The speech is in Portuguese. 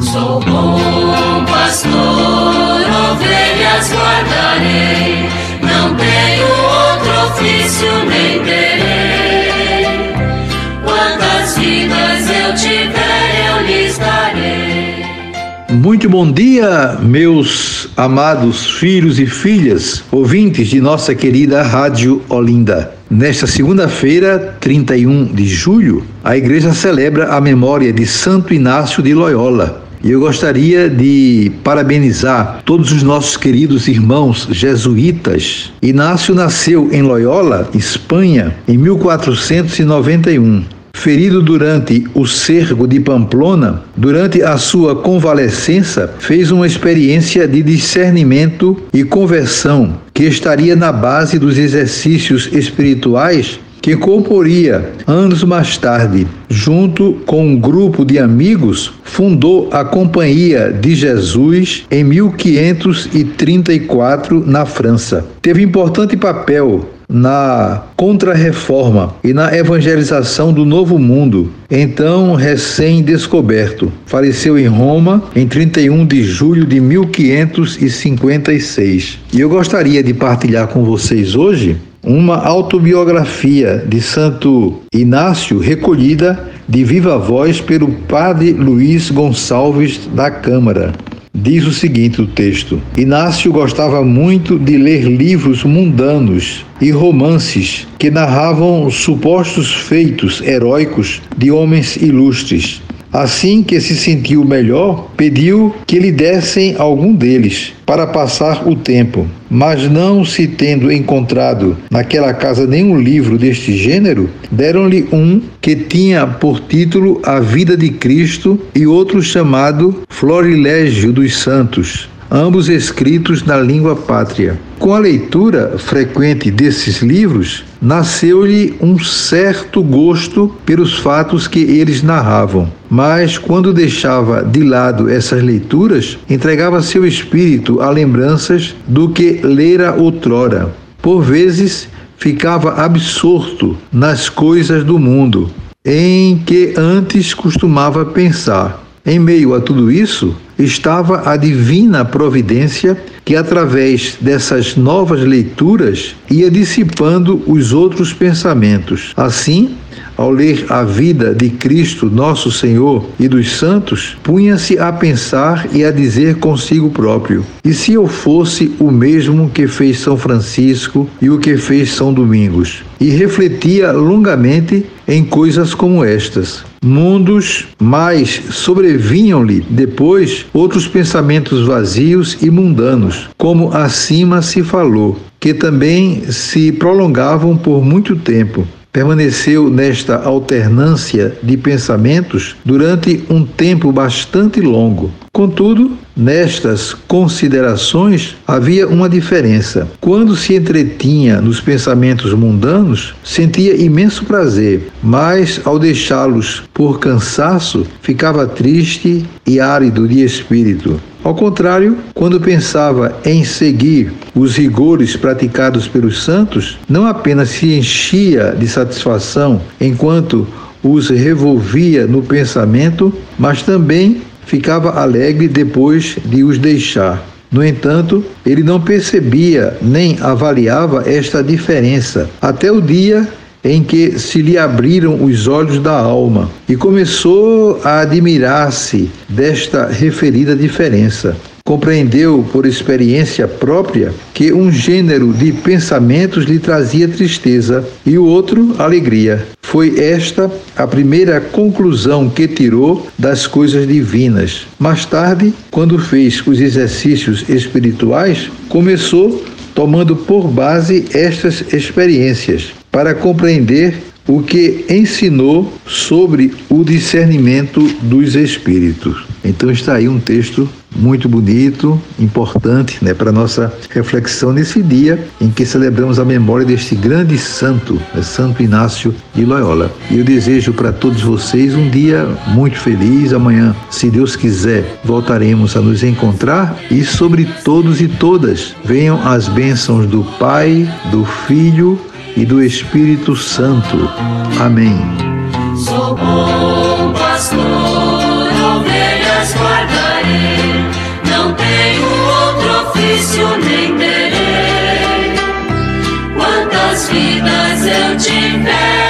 Sou bom pastor, ovelhas guardarei, não tenho outro ofício nem terei. Quantas vidas eu tiver, eu lhes darei. Muito bom dia, meus amados filhos e filhas, ouvintes de nossa querida Rádio Olinda. Nesta segunda-feira, 31 de julho, a igreja celebra a memória de Santo Inácio de Loyola. E eu gostaria de parabenizar todos os nossos queridos irmãos jesuítas. Inácio nasceu em Loyola, Espanha, em 1491. Ferido durante o cerco de Pamplona, durante a sua convalescença, fez uma experiência de discernimento e conversão que estaria na base dos exercícios espirituais que comporia anos mais tarde, junto com um grupo de amigos, fundou a Companhia de Jesus em 1534 na França. Teve importante papel na Contra-Reforma e na evangelização do Novo Mundo, então recém-descoberto. Faleceu em Roma em 31 de julho de 1556. E eu gostaria de partilhar com vocês hoje uma autobiografia de Santo Inácio recolhida de viva voz pelo padre Luiz Gonçalves da Câmara. Diz o seguinte o texto: Inácio gostava muito de ler livros mundanos e romances que narravam supostos feitos heróicos de homens ilustres. Assim que se sentiu melhor, pediu que lhe dessem algum deles para passar o tempo. Mas não se tendo encontrado naquela casa nenhum livro deste gênero, deram-lhe um que tinha por título A Vida de Cristo e outro chamado Florilégio dos Santos ambos escritos na língua pátria. Com a leitura frequente desses livros, nasceu-lhe um certo gosto pelos fatos que eles narravam. Mas quando deixava de lado essas leituras, entregava seu espírito a lembranças do que lera outrora. Por vezes, ficava absorto nas coisas do mundo, em que antes costumava pensar. Em meio a tudo isso, estava a divina providência que, através dessas novas leituras, ia dissipando os outros pensamentos. Assim, ao ler a vida de Cristo, nosso Senhor, e dos santos, punha-se a pensar e a dizer consigo próprio: e se eu fosse o mesmo que fez São Francisco e o que fez São Domingos? E refletia longamente em coisas como estas. Mundos, mas sobrevinham-lhe depois outros pensamentos vazios e mundanos, como acima se falou, que também se prolongavam por muito tempo permaneceu nesta alternância de pensamentos durante um tempo bastante longo. Contudo, nestas considerações havia uma diferença. Quando se entretinha nos pensamentos mundanos, sentia imenso prazer, mas ao deixá-los por cansaço, ficava triste e árido de espírito. Ao contrário, quando pensava em seguir os rigores praticados pelos santos, não apenas se enchia de satisfação enquanto os revolvia no pensamento, mas também ficava alegre depois de os deixar. No entanto, ele não percebia nem avaliava esta diferença até o dia em que se lhe abriram os olhos da alma e começou a admirar-se desta referida diferença. Compreendeu por experiência própria que um gênero de pensamentos lhe trazia tristeza e o outro alegria. Foi esta a primeira conclusão que tirou das coisas divinas. Mais tarde, quando fez os exercícios espirituais, começou tomando por base estas experiências para compreender o que ensinou sobre o discernimento dos espíritos. Então está aí um texto muito bonito, importante, né, para nossa reflexão nesse dia em que celebramos a memória deste grande santo, né, Santo Inácio de Loyola. E eu desejo para todos vocês um dia muito feliz. Amanhã, se Deus quiser, voltaremos a nos encontrar e sobre todos e todas venham as bênçãos do Pai, do Filho e do Espírito Santo. Amém. Sou bom pastor, ovelhas guardarei, não tenho outro ofício nem terei. Quantas vidas eu tiver,